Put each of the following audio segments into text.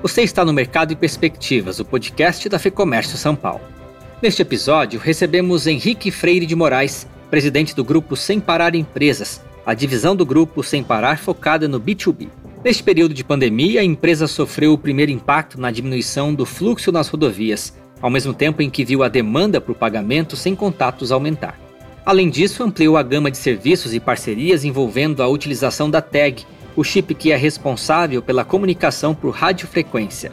Você está no Mercado e Perspectivas, o podcast da FEComércio São Paulo. Neste episódio, recebemos Henrique Freire de Moraes, presidente do grupo Sem Parar Empresas, a divisão do grupo Sem Parar focada no B2B. Neste período de pandemia, a empresa sofreu o primeiro impacto na diminuição do fluxo nas rodovias, ao mesmo tempo em que viu a demanda por pagamento sem contatos aumentar. Além disso, ampliou a gama de serviços e parcerias envolvendo a utilização da tag, o chip que é responsável pela comunicação por radiofrequência.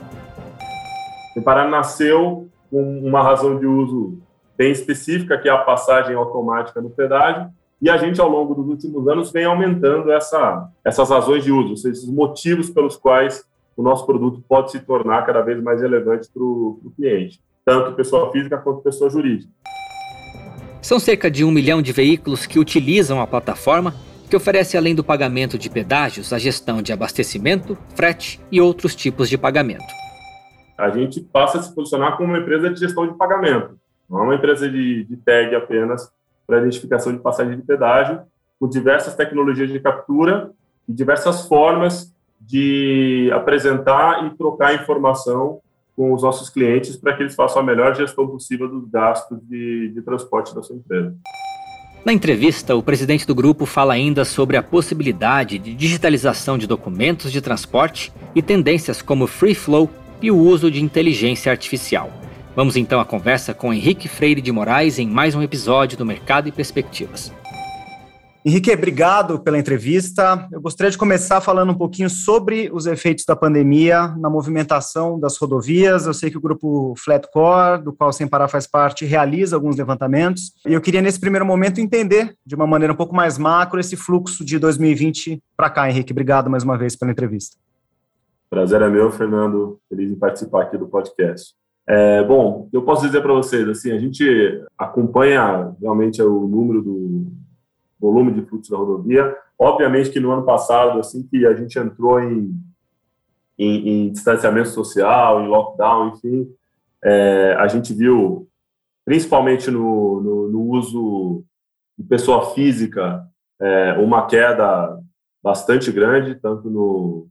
O Pará nasceu com uma razão de uso bem específica, que é a passagem automática no pedágio, e a gente, ao longo dos últimos anos, vem aumentando essa, essas razões de uso, seja, esses motivos pelos quais o nosso produto pode se tornar cada vez mais relevante para o cliente, tanto pessoa física quanto pessoa jurídica. São cerca de um milhão de veículos que utilizam a plataforma, que oferece, além do pagamento de pedágios, a gestão de abastecimento, frete e outros tipos de pagamento. A gente passa a se posicionar como uma empresa de gestão de pagamento, não é uma empresa de, de tag apenas para identificação de passagem de pedágio, com diversas tecnologias de captura e diversas formas de apresentar e trocar informação com os nossos clientes para que eles façam a melhor gestão possível dos gastos de, de transporte da sua empresa. Na entrevista, o presidente do grupo fala ainda sobre a possibilidade de digitalização de documentos de transporte e tendências como free flow e o uso de inteligência artificial. Vamos então à conversa com Henrique Freire de Moraes em mais um episódio do Mercado e Perspectivas. Henrique, obrigado pela entrevista. Eu gostaria de começar falando um pouquinho sobre os efeitos da pandemia na movimentação das rodovias. Eu sei que o grupo Flatcore, do qual Sem Parar faz parte, realiza alguns levantamentos. E eu queria, nesse primeiro momento, entender de uma maneira um pouco mais macro esse fluxo de 2020 para cá, Henrique. Obrigado mais uma vez pela entrevista. Prazer é meu, Fernando. Feliz em participar aqui do podcast. É, bom, eu posso dizer para vocês, assim, a gente acompanha realmente o número do volume de fluxo da rodovia. Obviamente que no ano passado, assim que a gente entrou em, em, em distanciamento social, em lockdown, enfim, é, a gente viu, principalmente no, no, no uso de pessoa física, é, uma queda bastante grande, tanto no,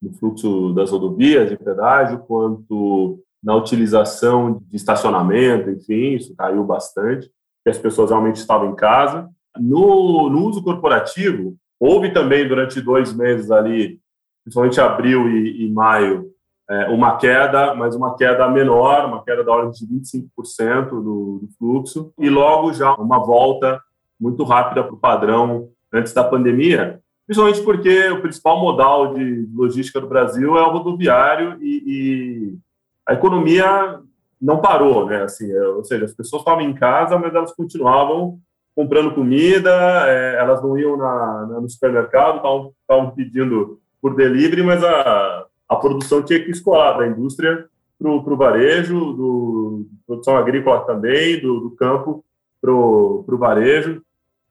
no fluxo das rodovias de pedágio, quanto na utilização de estacionamento, enfim, isso caiu bastante, porque as pessoas realmente estavam em casa. No, no uso corporativo, houve também durante dois meses ali, principalmente abril e, e maio, é, uma queda, mas uma queda menor, uma queda da ordem de 25% do, do fluxo, e logo já uma volta muito rápida para o padrão antes da pandemia, principalmente porque o principal modal de logística do Brasil é o rodoviário e, e a economia não parou, né? Assim, é, ou seja, as pessoas estavam em casa, mas elas continuavam comprando comida, é, elas não iam na, na, no supermercado, estavam pedindo por delivery, mas a, a produção tinha que escoar da indústria para o varejo, do produção agrícola também, do, do campo para o varejo.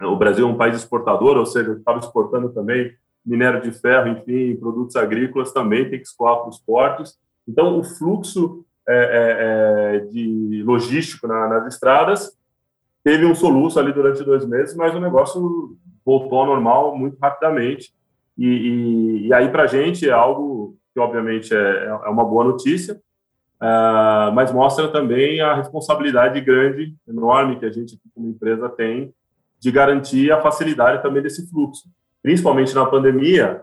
O Brasil é um país exportador, ou seja, estava exportando também minério de ferro, enfim, produtos agrícolas também tem que escoar para os portos. Então, o fluxo é, é, é, de logístico na, nas estradas teve um soluço ali durante dois meses, mas o negócio voltou ao normal muito rapidamente. E, e, e aí, para a gente, é algo que, obviamente, é, é uma boa notícia, uh, mas mostra também a responsabilidade grande, enorme, que a gente, como empresa, tem de garantir a facilidade também desse fluxo. Principalmente na pandemia,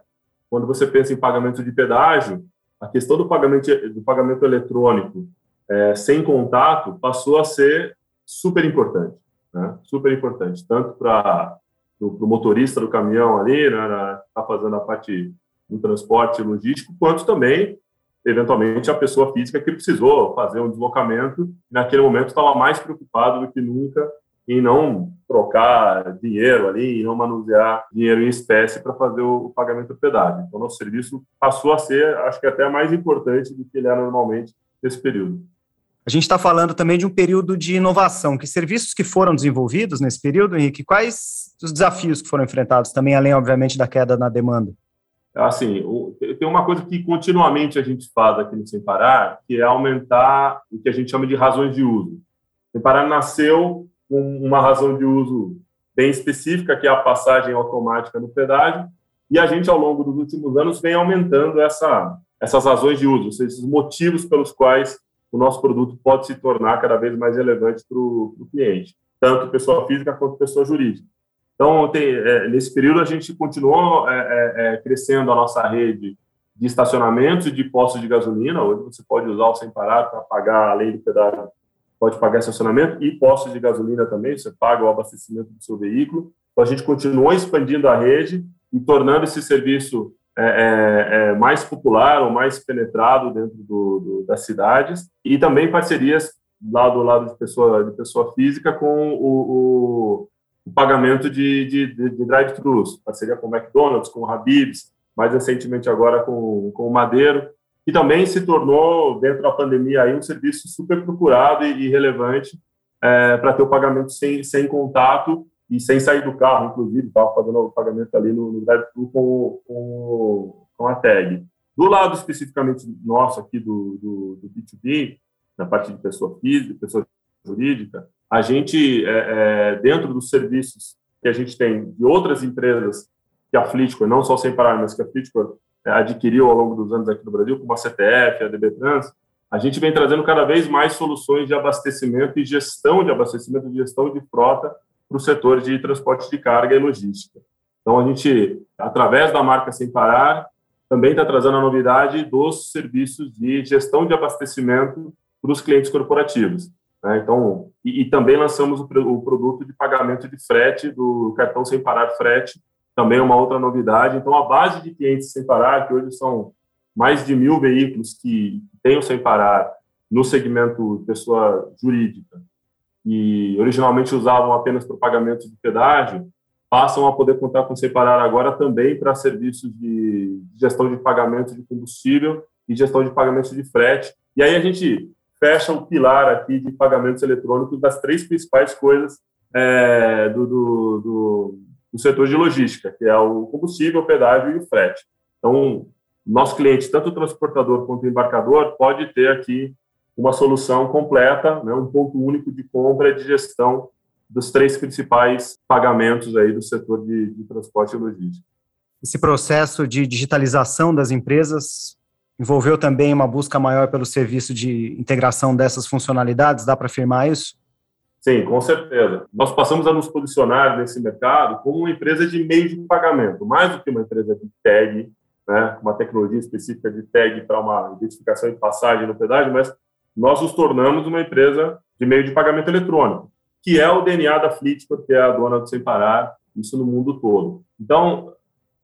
quando você pensa em pagamento de pedágio, a questão do pagamento, do pagamento eletrônico é, sem contato passou a ser super importante né? super importante, tanto para o motorista do caminhão ali, né, está fazendo a parte do transporte logístico, quanto também, eventualmente, a pessoa física que precisou fazer um deslocamento, e naquele momento estava mais preocupado do que nunca em não trocar dinheiro ali, em não manusear dinheiro em espécie para fazer o, pagamento do pedágio. Então, nosso serviço passou a ser, acho que até mais importante do que ele é normalmente nesse período. A gente está falando também de um período de inovação. Que serviços que foram desenvolvidos nesse período, Henrique? Quais os desafios que foram enfrentados também, além, obviamente, da queda na demanda? Assim, tem uma coisa que continuamente a gente faz aqui no Sem Parar, que é aumentar o que a gente chama de razões de uso. Sem Parar nasceu com uma razão de uso bem específica, que é a passagem automática no pedágio, e a gente, ao longo dos últimos anos, vem aumentando essa, essas razões de uso, esses motivos pelos quais o nosso produto pode se tornar cada vez mais relevante para o cliente, tanto pessoa física quanto pessoa jurídica. Então, tem, é, nesse período, a gente continuou é, é, é, crescendo a nossa rede de estacionamentos e de postos de gasolina. Hoje você pode usar o Sem Parar para pagar, além do pedágio, pode pagar estacionamento e postos de gasolina também, você paga o abastecimento do seu veículo. Então, a gente continuou expandindo a rede e tornando esse serviço é, é, é, mais popular ou mais penetrado dentro do, do, das cidades e também parcerias lá do lado de pessoa, de pessoa física com o, o, o pagamento de, de, de, drive-thrus, parceria com o McDonald's, com o Habib's, mais recentemente agora com, com o Madeiro, que também se tornou, dentro da pandemia, aí, um serviço super procurado e, e relevante é, para ter o pagamento sem, sem contato e sem sair do carro, inclusive, estava fazendo o pagamento ali no, no drive-thru com, com, com, a tag. Do lado especificamente nosso aqui do, do, do B2B, na parte de pessoa física, pessoa jurídica, a gente, é, é, dentro dos serviços que a gente tem de outras empresas que a Flitcor, não só sem parar, mas que a Flitcor é, adquiriu ao longo dos anos aqui no Brasil, como a CTF, a DB Trans, a gente vem trazendo cada vez mais soluções de abastecimento e gestão de abastecimento, gestão de frota para o setor de transporte de carga e logística. Então, a gente, através da marca Sem Parar, também está trazendo a novidade dos serviços de gestão de abastecimento para os clientes corporativos. Né? Então, e, e, também lançamos o, o, produto de pagamento de frete do cartão Sem Parar Frete, também é uma outra novidade. Então, a base de clientes Sem Parar, que hoje são mais de mil veículos que têm o Sem Parar no segmento pessoa jurídica, e originalmente usavam apenas para pagamento de pedágio, passam a poder contar com separar agora também para serviços de gestão de pagamento de combustível e gestão de pagamentos de frete. E aí a gente fecha o pilar aqui de pagamentos eletrônicos das três principais coisas é, do, do, do, do, setor de logística, que é o combustível, o pedágio e o frete. Então, nosso cliente, tanto o transportador quanto o embarcador, pode ter aqui uma solução completa, né, um ponto único de compra e de gestão dos três principais pagamentos aí do setor de, de transporte e logística. Esse processo de digitalização das empresas envolveu também uma busca maior pelo serviço de integração dessas funcionalidades, dá para afirmar isso? Sim, com certeza. Nós passamos a nos posicionar nesse mercado como uma empresa de meio de pagamento, mais do que uma empresa de tag, né, uma tecnologia específica de tag para uma identificação de passagem no pedágio, mas nós nos tornamos uma empresa de meio de pagamento eletrônico, que é o DNA da Fleet, porque é a dona do Sem Parar, isso no mundo todo. Então,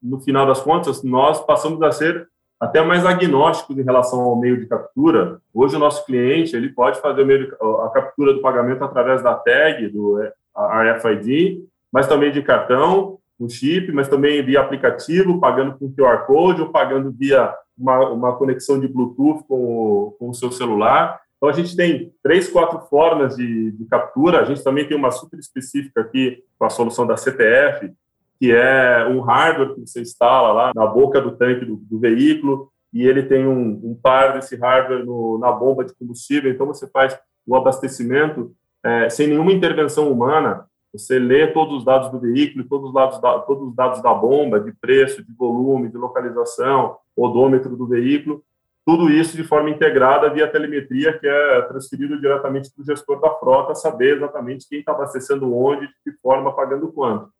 no final das contas, nós passamos a ser até mais agnósticos em relação ao meio de captura. Hoje, o nosso cliente ele pode fazer de, a captura do pagamento através da tag, do RFID, mas também de cartão, com chip, mas também via aplicativo, pagando com QR Code ou pagando via uma, uma conexão de Bluetooth com o, com o seu celular. Então, a gente tem três, quatro formas de, de, captura. A gente também tem uma super específica aqui com a solução da CTF, que é um hardware que você instala lá na boca do tanque do, do veículo e ele tem um, um par desse hardware no, na bomba de combustível. Então, você faz o abastecimento é, sem nenhuma intervenção humana. Você lê todos os dados do veículo, todos os dados da, todos os dados da bomba, de preço, de volume, de localização, odômetro do veículo, tudo isso de forma integrada via telemetria, que é transferido diretamente para o gestor da frota, saber exatamente quem está abastecendo onde, de que forma, pagando quanto.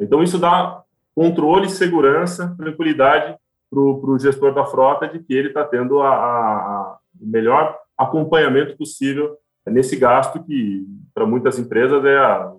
Então, isso dá controle, segurança, tranquilidade para o gestor da frota de que ele está tendo a, a, o melhor acompanhamento possível nesse gasto que, para muitas empresas, é a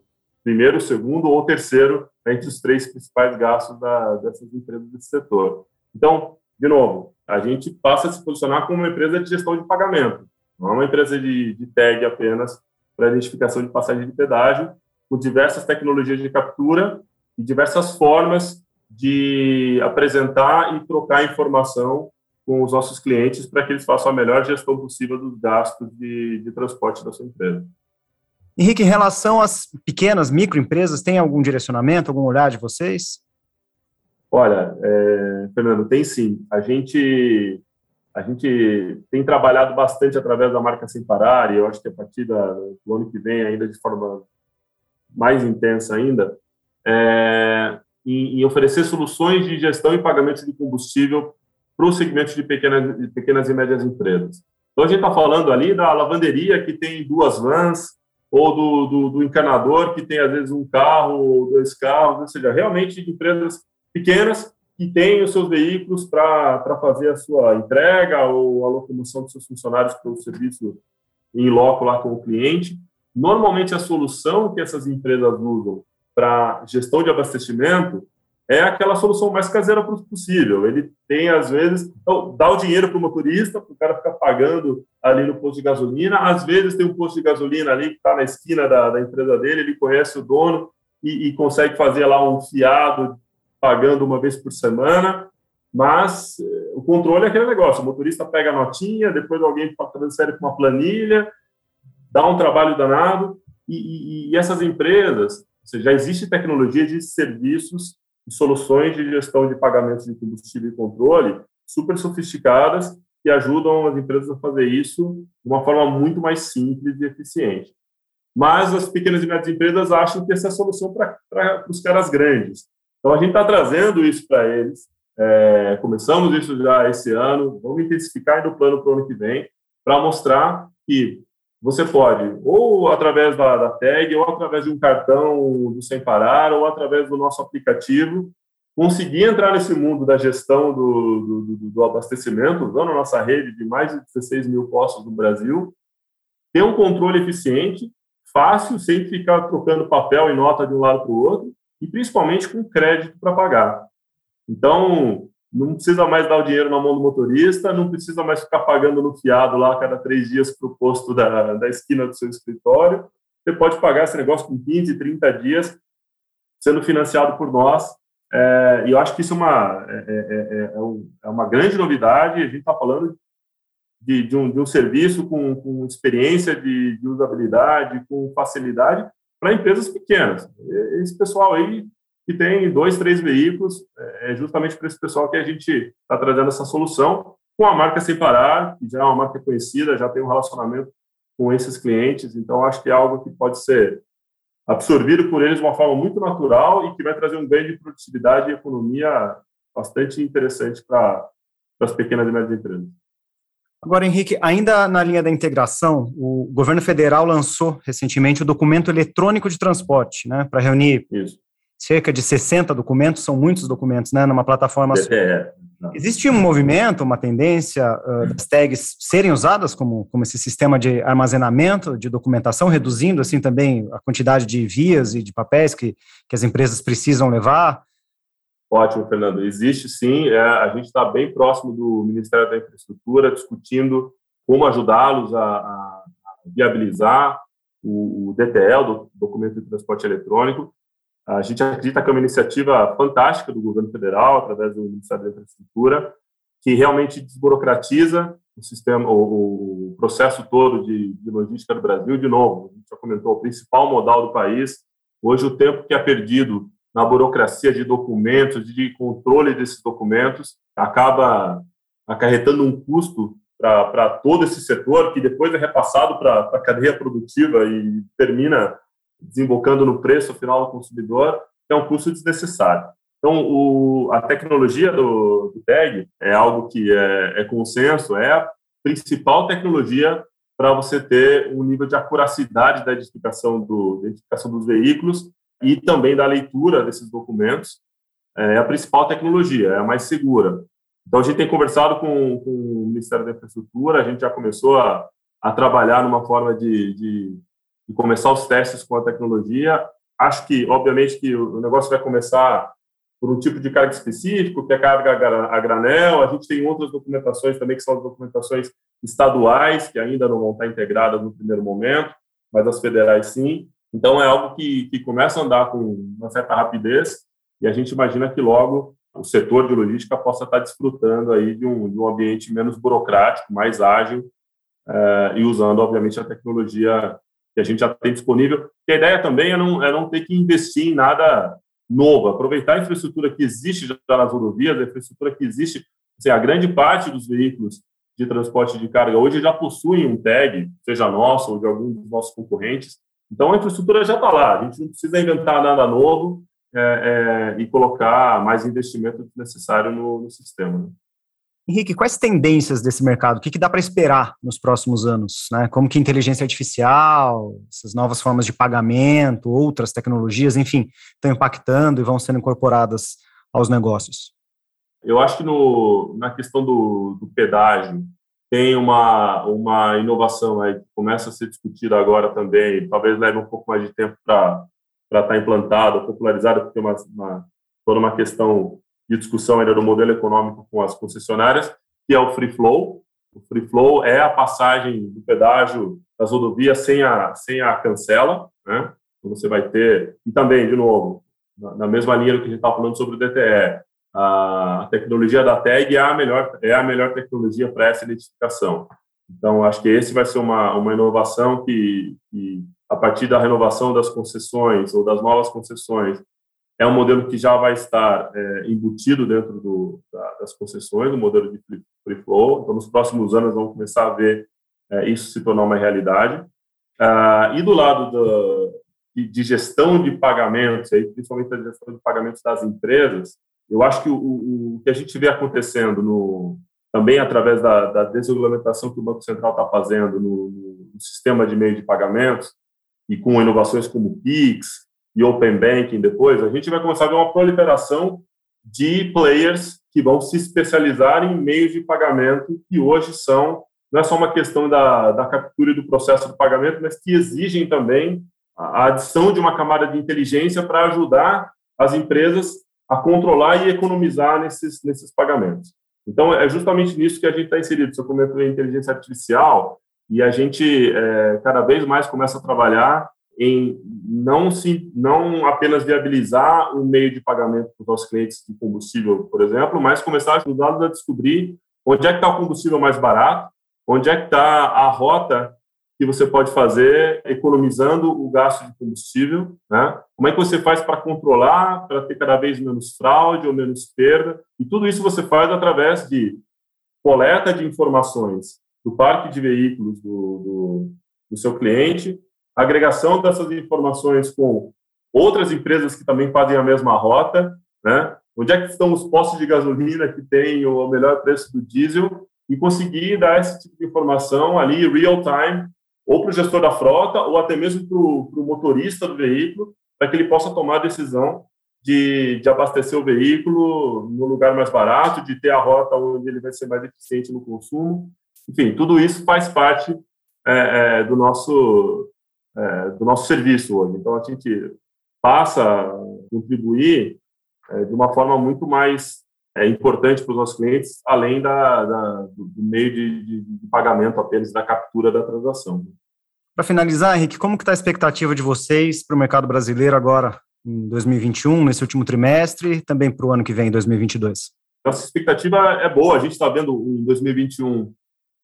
primeiro, segundo ou terceiro entre os três principais gastos da, dessas empresas desse setor. Então, de novo, a gente passa a se posicionar como uma empresa de gestão de pagamento, não é uma empresa de, de tag apenas para identificação de passagem de pedágio, com diversas tecnologias de captura e diversas formas de apresentar e trocar informação com os nossos clientes para que eles façam a melhor gestão possível dos gastos de, de transporte da sua empresa. Henrique, em relação às pequenas microempresas, tem algum direcionamento, algum olhar de vocês? Olha, é, Fernando, tem sim. A gente a gente tem trabalhado bastante através da marca Sem Parar e eu acho que a partir da, do ano que vem, ainda de forma mais intensa ainda, é, em, em, oferecer soluções de gestão e pagamento de combustível para o segmento de pequenas, de pequenas e médias empresas. Então, a gente está falando ali da lavanderia que tem duas vans, ou do, do, do, encanador que tem, às vezes, um carro dois carros, ou seja, realmente empresas pequenas que têm os seus veículos para fazer a sua entrega ou a locomoção dos seus funcionários para o serviço em loco lá com o cliente. Normalmente, a solução que essas empresas usam para gestão de abastecimento é aquela solução mais caseira possível. Ele tem, às vezes, então, dá o dinheiro para o motorista, para o cara ficar pagando ali no posto de gasolina. Às vezes, tem um posto de gasolina ali que está na esquina da, da, empresa dele, ele conhece o dono e, e, consegue fazer lá um fiado pagando uma vez por semana. Mas eh, o controle é aquele negócio: o motorista pega a notinha, depois alguém transfere para uma planilha, dá um trabalho danado. E, e, e essas empresas, seja, já existe tecnologia de serviços e soluções de gestão de pagamentos de combustível e controle super sofisticadas que ajudam as empresas a fazer isso de uma forma muito mais simples e eficiente. Mas as pequenas e médias empresas acham que essa é a solução para os caras grandes. Então, a gente está trazendo isso para eles. É, começamos isso já esse ano, vamos intensificar no plano para o ano que vem, para mostrar que você pode, ou através da, da, tag, ou através de um cartão do Sem Parar, ou através do nosso aplicativo, conseguir entrar nesse mundo da gestão do, do, do abastecimento, usando a nossa rede de mais de 16 mil postos no Brasil, ter um controle eficiente, fácil, sem ficar trocando papel e nota de um lado para o outro, e principalmente com crédito para pagar. Então, não precisa mais dar o dinheiro na mão do motorista, não precisa mais ficar pagando no fiado lá cada três dias para o posto da, da esquina do seu escritório. Você pode pagar esse negócio com 15, 30 dias, sendo financiado por nós. É, e eu acho que isso é uma, é, é, é, é uma grande novidade. A gente está falando de, de, um, de um serviço com, com experiência de, de usabilidade, com facilidade para empresas pequenas. Esse pessoal aí que tem dois, três veículos, é, é justamente para esse pessoal que a gente está trazendo essa solução, com a marca Separar, que já é uma marca conhecida, já tem um relacionamento com esses clientes, então acho que é algo que pode ser absorvido por eles de uma forma muito natural e que vai trazer um ganho de produtividade e economia bastante interessante para as pequenas e médias empresas. Agora, Henrique, ainda na linha da integração, o governo federal lançou recentemente o documento eletrônico de transporte, né, para reunir Isso cerca de 60 documentos, são muitos documentos, né, numa plataforma só. É, Existe um movimento, uma tendência uh, das tags serem usadas como, como esse sistema de armazenamento de documentação, reduzindo assim também a quantidade de vias e de papéis que, que as empresas precisam levar? Ótimo, Fernando. Existe sim. É, a gente está bem próximo do Ministério da Infraestrutura, discutindo como ajudá-los a, a, viabilizar o, o DTL, do Documento de Transporte Eletrônico, a gente acredita que é uma iniciativa fantástica do governo federal, através do Ministério da Infraestrutura, que realmente desburocratiza o sistema, o, o processo todo de, de, logística do Brasil. De novo, a gente já comentou, o principal modal do país. Hoje, o tempo que é perdido na burocracia de documentos, de controle desses documentos, acaba acarretando um custo para todo esse setor, que depois é repassado para a cadeia produtiva e termina desembocando no preço final do consumidor, é um custo desnecessário. Então, o, a tecnologia do, do tag é algo que é, é consenso, é a principal tecnologia para você ter um nível de acuracidade da identificação, do, identificação dos veículos e também da leitura desses documentos. É a principal tecnologia, é a mais segura. Então, a gente tem conversado com, com o Ministério da Infraestrutura, a gente já começou a, a trabalhar numa forma de, de e começar os testes com a tecnologia. Acho que, obviamente, que o negócio vai começar por um tipo de carga específico, que é carga a granel. A gente tem outras documentações também, que são as documentações estaduais, que ainda não vão estar integradas no primeiro momento, mas as federais sim. Então, é algo que, que começa a andar com uma certa rapidez e a gente imagina que logo o setor de logística possa estar desfrutando aí de um, de um ambiente menos burocrático, mais ágil eh, e usando, obviamente, a tecnologia que a gente já tem disponível. E a ideia também é não, é não ter que investir em nada novo, aproveitar a infraestrutura que existe já nas rodovias, a infraestrutura que existe, assim, a grande parte dos veículos de transporte de carga hoje já possuem um tag, seja nosso ou de algum dos nossos concorrentes. Então a infraestrutura já está lá, a gente não precisa inventar nada novo é, é, e colocar mais investimento necessário no, no sistema. Né? Henrique, quais tendências desse mercado? O que, que dá para esperar nos próximos anos? Né? Como que inteligência artificial, essas novas formas de pagamento, outras tecnologias, enfim, estão impactando e vão sendo incorporadas aos negócios? Eu acho que no, na questão do, do pedágio tem uma, uma inovação aí que começa a ser discutida agora também, talvez leve um pouco mais de tempo para estar tá implantada, popularizada, porque uma, uma, toda uma questão de discussão ainda do modelo econômico com as concessionárias, que é o free flow. O free flow é a passagem do pedágio das rodovias sem a, sem a cancela, né? Então, você vai ter, e também, de novo, na, na mesma linha do que a gente estava falando sobre o DTE, a tecnologia da tag é a melhor, é a melhor tecnologia para essa identificação. Então, acho que esse vai ser uma, uma inovação que, que, a partir da renovação das concessões ou das novas concessões, é um modelo que já vai estar é, embutido dentro do, da, das concessões, o modelo de free flow. Então, nos próximos anos, vamos começar a ver é, isso se tornar uma realidade. Ah, e do lado do, de, de, gestão de pagamentos, aí, principalmente a gestão de pagamentos das empresas, eu acho que o, o, que a gente vê acontecendo no, também através da, da desregulamentação que o Banco Central está fazendo no, no, sistema de meio de pagamentos e com inovações como PIX, e Open Banking depois, a gente vai começar a ver uma proliferação de players que vão se especializar em meios de pagamento que hoje são, não é só uma questão da, da captura e do processo de pagamento, mas que exigem também a adição de uma camada de inteligência para ajudar as empresas a controlar e economizar nesses, nesses pagamentos. Então, é justamente nisso que a gente está inserido. Você comentou em inteligência artificial e a gente é, cada vez mais começa a trabalhar em não, se, não apenas viabilizar um meio de pagamento para os nossos clientes de combustível, por exemplo, mas começar a ajudá-los a descobrir onde é que está o combustível mais barato, onde é que está a rota que você pode fazer economizando o gasto de combustível, né? Como é que você faz para controlar, para ter cada vez menos fraude ou menos perda? E tudo isso você faz através de coleta de informações do parque de veículos do, do, do seu cliente, agregação dessas informações com outras empresas que também fazem a mesma rota, né? Onde é que estão os postos de gasolina que têm o melhor preço do diesel e conseguir dar esse tipo de informação ali real time ou para o gestor da frota ou até mesmo para o motorista do veículo para que ele possa tomar a decisão de, de abastecer o veículo no lugar mais barato, de ter a rota onde ele vai ser mais eficiente no consumo. Enfim, tudo isso faz parte é, é, do nosso é, do nosso serviço hoje. Então, a gente passa a contribuir é, de uma forma muito mais é, importante para os nossos clientes, além da, da do meio de, de, de, pagamento apenas da captura da transação. Para finalizar, Henrique, como que está a expectativa de vocês para o mercado brasileiro agora, em 2021, nesse último trimestre, e também para o ano que vem, 2022? Nossa expectativa é boa. A gente está vendo em 2021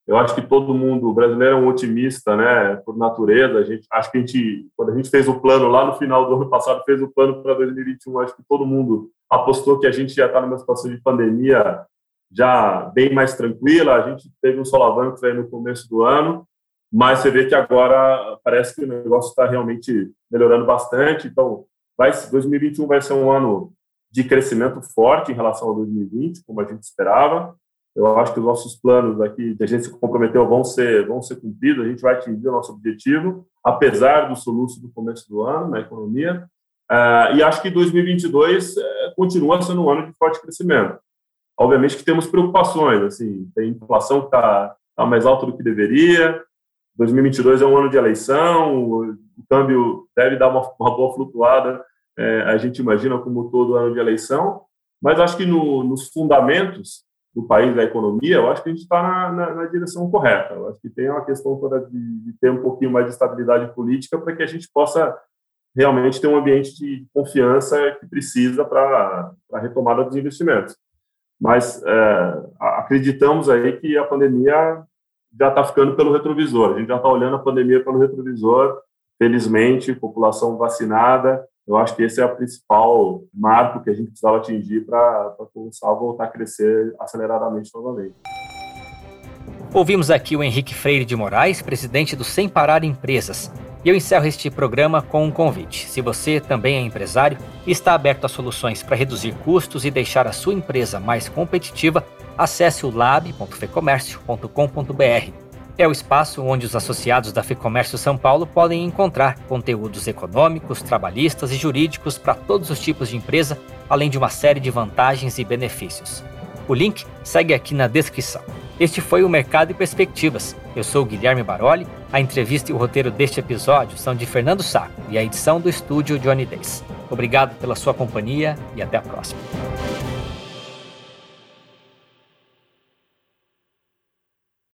eu acho que todo mundo, o brasileiro é um otimista, né, por natureza. A gente, acho que a gente, quando a gente fez o plano lá no final do ano passado, fez o plano para 2021, acho que todo mundo apostou que a gente ia estar numa situação de pandemia já bem mais tranquila. A gente teve um solavancos aí no começo do ano, mas você vê que agora parece que o negócio está realmente melhorando bastante. Então, vai, 2021 vai ser um ano de crescimento forte em relação a 2020, como a gente esperava. Eu acho que os nossos planos aqui, que a gente se comprometeu, vão ser, vão ser cumpridos, a gente vai atingir o nosso objetivo, apesar do soluço do começo do ano na economia. Uh, e acho que 2022 uh, eh, continua sendo um ano de forte crescimento. Obviamente que temos preocupações, assim, tem inflação que está tá mais alta do que deveria, 2022 é um ano de eleição, o, o câmbio deve dar uma, uma boa flutuada, é, a gente imagina como todo ano de eleição, mas acho que no, nos fundamentos do país, da economia, eu acho que a gente está na, na, na, direção correta. Eu acho que tem uma questão toda de, de ter um pouquinho mais de estabilidade política para que a gente possa realmente ter um ambiente de confiança que precisa para a retomada dos investimentos. Mas é, acreditamos aí que a pandemia já está ficando pelo retrovisor. A gente já está olhando a pandemia pelo retrovisor. Felizmente, população vacinada, eu acho que esse é o principal marco que a gente precisava atingir para começar a voltar a crescer aceleradamente novamente. Ouvimos aqui o Henrique Freire de Moraes, presidente do Sem Parar Empresas. E eu encerro este programa com um convite. Se você também é empresário e está aberto a soluções para reduzir custos e deixar a sua empresa mais competitiva, acesse o lab.fecomércio.com.br. É o espaço onde os associados da FEComércio São Paulo podem encontrar conteúdos econômicos, trabalhistas e jurídicos para todos os tipos de empresa, além de uma série de vantagens e benefícios. O link segue aqui na descrição. Este foi o Mercado e Perspectivas. Eu sou Guilherme Baroli. A entrevista e o roteiro deste episódio são de Fernando Saco e a edição do estúdio Johnny Days. Obrigado pela sua companhia e até a próxima.